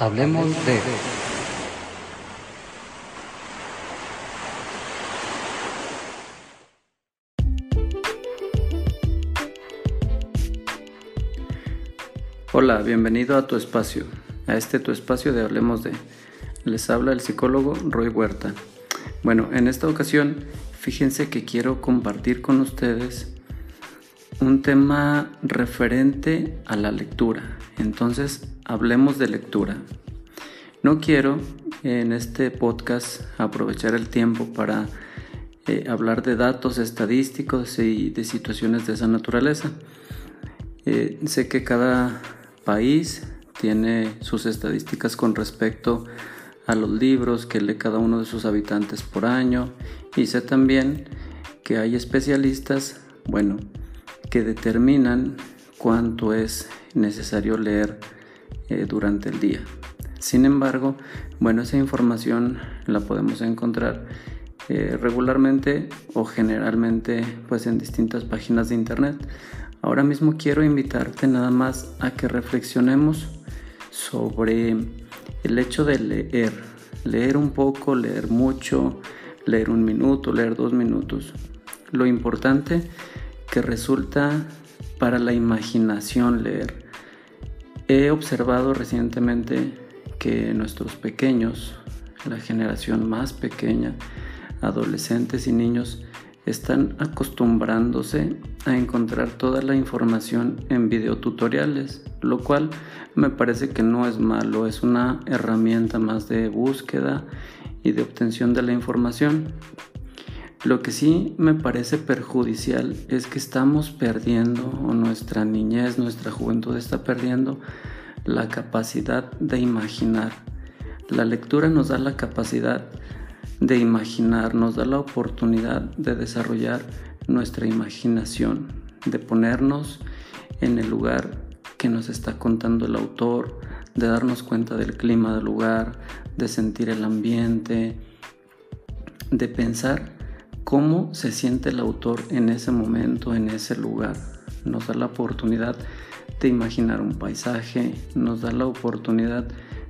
Hablemos de... Hola, bienvenido a tu espacio, a este tu espacio de Hablemos de. Les habla el psicólogo Roy Huerta. Bueno, en esta ocasión, fíjense que quiero compartir con ustedes un tema referente a la lectura. Entonces, hablemos de lectura. No quiero en este podcast aprovechar el tiempo para eh, hablar de datos estadísticos y de situaciones de esa naturaleza. Eh, sé que cada país tiene sus estadísticas con respecto a los libros que lee cada uno de sus habitantes por año y sé también que hay especialistas, bueno, que determinan cuánto es necesario leer eh, durante el día. Sin embargo, bueno, esa información la podemos encontrar eh, regularmente o generalmente pues en distintas páginas de internet. Ahora mismo quiero invitarte nada más a que reflexionemos sobre el hecho de leer. Leer un poco, leer mucho, leer un minuto, leer dos minutos. Lo importante que resulta para la imaginación leer. He observado recientemente que nuestros pequeños, la generación más pequeña, adolescentes y niños, están acostumbrándose a encontrar toda la información en videotutoriales, lo cual me parece que no es malo, es una herramienta más de búsqueda y de obtención de la información. Lo que sí me parece perjudicial es que estamos perdiendo, o nuestra niñez, nuestra juventud está perdiendo la capacidad de imaginar. La lectura nos da la capacidad de imaginar, nos da la oportunidad de desarrollar nuestra imaginación, de ponernos en el lugar que nos está contando el autor, de darnos cuenta del clima del lugar, de sentir el ambiente, de pensar cómo se siente el autor en ese momento, en ese lugar. Nos da la oportunidad de imaginar un paisaje, nos da la oportunidad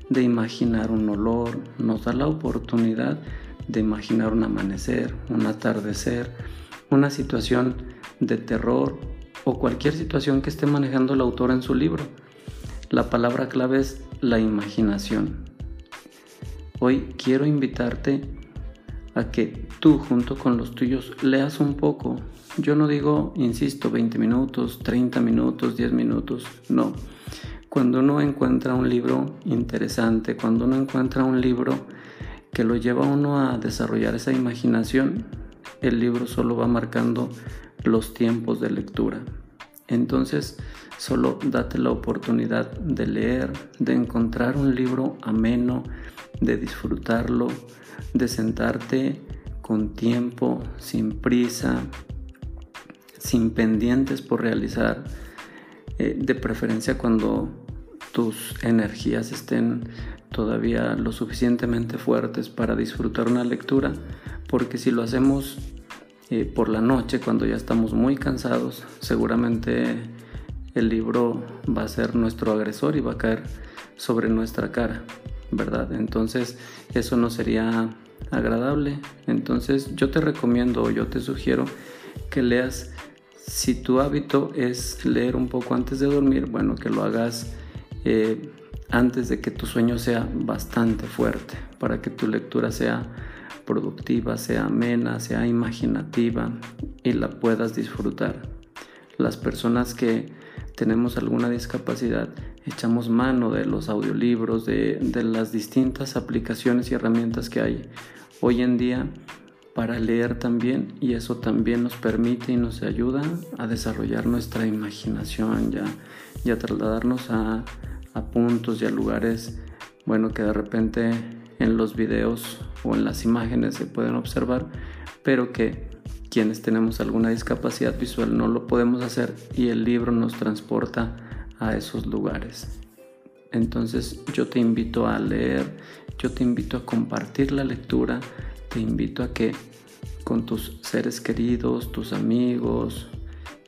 de imaginar un olor, nos da la oportunidad de imaginar un amanecer, un atardecer, una situación de terror o cualquier situación que esté manejando el autor en su libro. La palabra clave es la imaginación. Hoy quiero invitarte que tú junto con los tuyos leas un poco. Yo no digo, insisto, 20 minutos, 30 minutos, 10 minutos, no. Cuando uno encuentra un libro interesante, cuando uno encuentra un libro que lo lleva a uno a desarrollar esa imaginación, el libro solo va marcando los tiempos de lectura. Entonces, solo date la oportunidad de leer, de encontrar un libro ameno, de disfrutarlo, de sentarte con tiempo, sin prisa, sin pendientes por realizar, eh, de preferencia cuando tus energías estén todavía lo suficientemente fuertes para disfrutar una lectura, porque si lo hacemos eh, por la noche, cuando ya estamos muy cansados, seguramente el libro va a ser nuestro agresor y va a caer sobre nuestra cara. ¿verdad? Entonces eso no sería agradable. Entonces yo te recomiendo yo te sugiero que leas, si tu hábito es leer un poco antes de dormir, bueno, que lo hagas eh, antes de que tu sueño sea bastante fuerte, para que tu lectura sea productiva, sea amena, sea imaginativa y la puedas disfrutar. Las personas que tenemos alguna discapacidad, echamos mano de los audiolibros, de, las distintas aplicaciones y herramientas que hay hoy en día para leer también y eso también nos permite y nos ayuda a desarrollar nuestra imaginación ya, y a trasladarnos a, a puntos y a lugares bueno que de repente en los videos o en las imágenes se pueden observar pero que quienes tenemos alguna discapacidad visual no lo podemos hacer y el libro nos transporta a esos lugares. Entonces yo te invito a leer, yo te invito a compartir la lectura, te invito a que con tus seres queridos, tus amigos,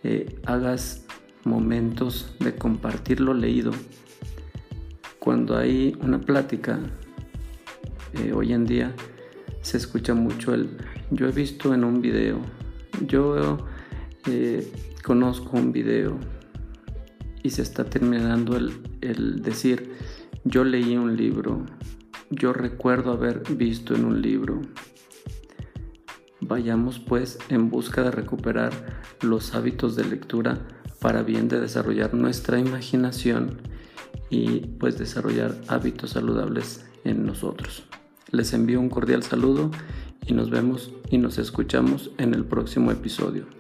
eh, hagas momentos de compartir lo leído. cuando hay una plática, eh, hoy en día se escucha mucho el yo he visto en un video, yo eh, conozco un video y se está terminando el, el decir yo leí un libro, yo recuerdo haber visto en un libro. Vayamos pues en busca de recuperar los hábitos de lectura para bien de desarrollar nuestra imaginación y pues desarrollar hábitos saludables en nosotros. Les envío un cordial saludo y nos vemos y nos escuchamos en el próximo episodio.